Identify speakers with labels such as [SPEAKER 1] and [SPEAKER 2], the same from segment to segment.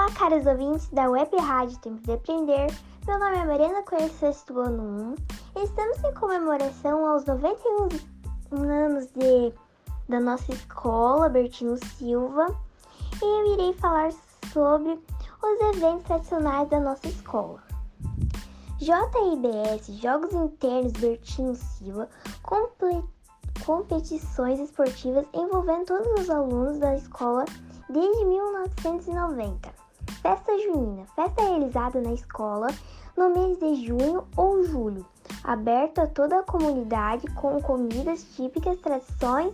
[SPEAKER 1] Olá, caros ouvintes da Web Rádio Tempo de Aprender. Meu nome é Mariana Coelho, sexto ano 1. Estamos em comemoração aos 91 anos de, da nossa escola, Bertino Silva, e eu irei falar sobre os eventos tradicionais da nossa escola. JIBS, Jogos Internos Bertino Silva, competições esportivas envolvendo todos os alunos da escola desde 1990. Festa Junina, festa realizada na escola no mês de junho ou julho, aberta a toda a comunidade com comidas típicas, tradições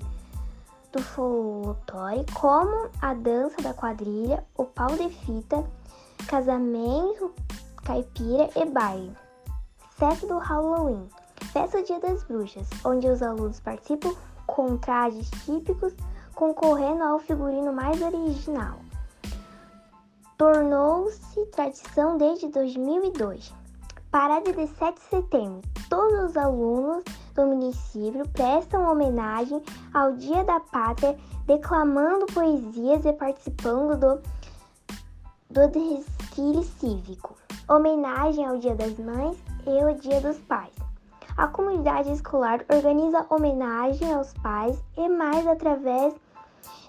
[SPEAKER 1] do folclore, como a dança da quadrilha, o pau de fita, casamento caipira e baile. Festa do Halloween, festa Dia das Bruxas, onde os alunos participam com trajes típicos concorrendo ao figurino mais original. Tornou-se tradição desde 2002. Parada de 7 de setembro. Todos os alunos do município prestam homenagem ao Dia da Pátria, declamando poesias e participando do, do desfile cívico. Homenagem ao Dia das Mães e ao Dia dos Pais. A comunidade escolar organiza homenagem aos pais e mais através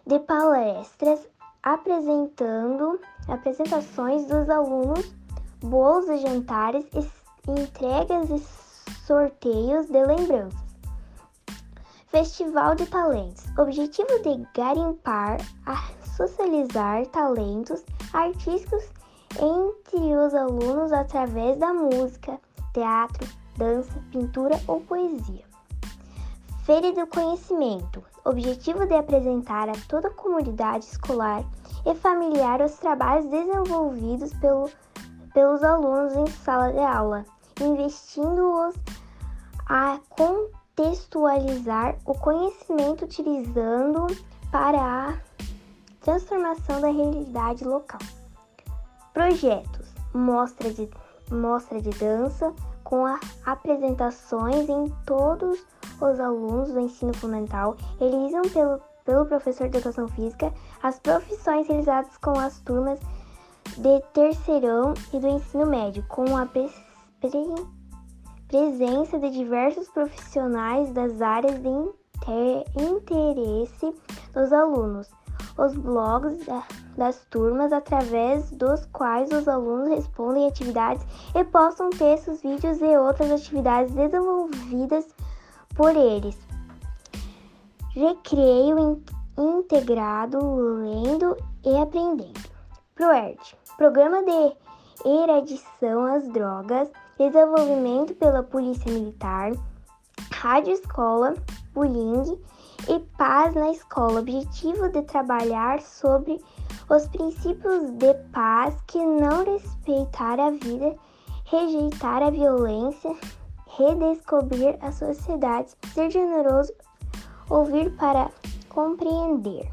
[SPEAKER 1] de palestras apresentando apresentações dos alunos, bolos e jantares, entregas e sorteios de lembranças. Festival de Talentos. Objetivo de garimpar, socializar talentos artísticos entre os alunos através da música, teatro, dança, pintura ou poesia. Feira do Conhecimento objetivo de apresentar a toda a comunidade escolar e familiar os trabalhos desenvolvidos pelo, pelos alunos em sala de aula, investindo-os a contextualizar o conhecimento utilizando para a transformação da realidade local. Projetos: mostra de, mostra de dança com apresentações em todos os os alunos do ensino fundamental realizam pelo, pelo professor de educação física as profissões realizadas com as turmas de terceirão e do ensino médio, com a pre presença de diversos profissionais das áreas de inter interesse dos alunos. Os blogs da, das turmas, através dos quais os alunos respondem atividades e postam textos, vídeos e outras atividades desenvolvidas por eles. Recreio integrado, lendo e aprendendo. ProERD, Programa de Eradição às Drogas, desenvolvimento pela Polícia Militar, Rádio Escola, Bullying e Paz na Escola. Objetivo de trabalhar sobre os princípios de paz que não respeitar a vida, rejeitar a violência, redescobrir a sociedade, ser generoso, ouvir para compreender.